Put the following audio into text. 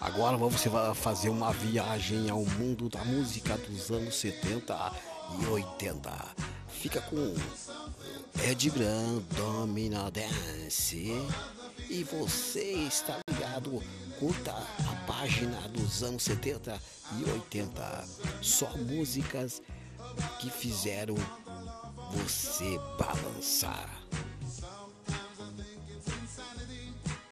Agora você vai fazer uma viagem ao mundo da música dos anos 70 e 80. Fica com Ed Grant, Domina Dance. E você está ligado, curta a página dos anos 70 e 80. Só músicas que fizeram você balançar.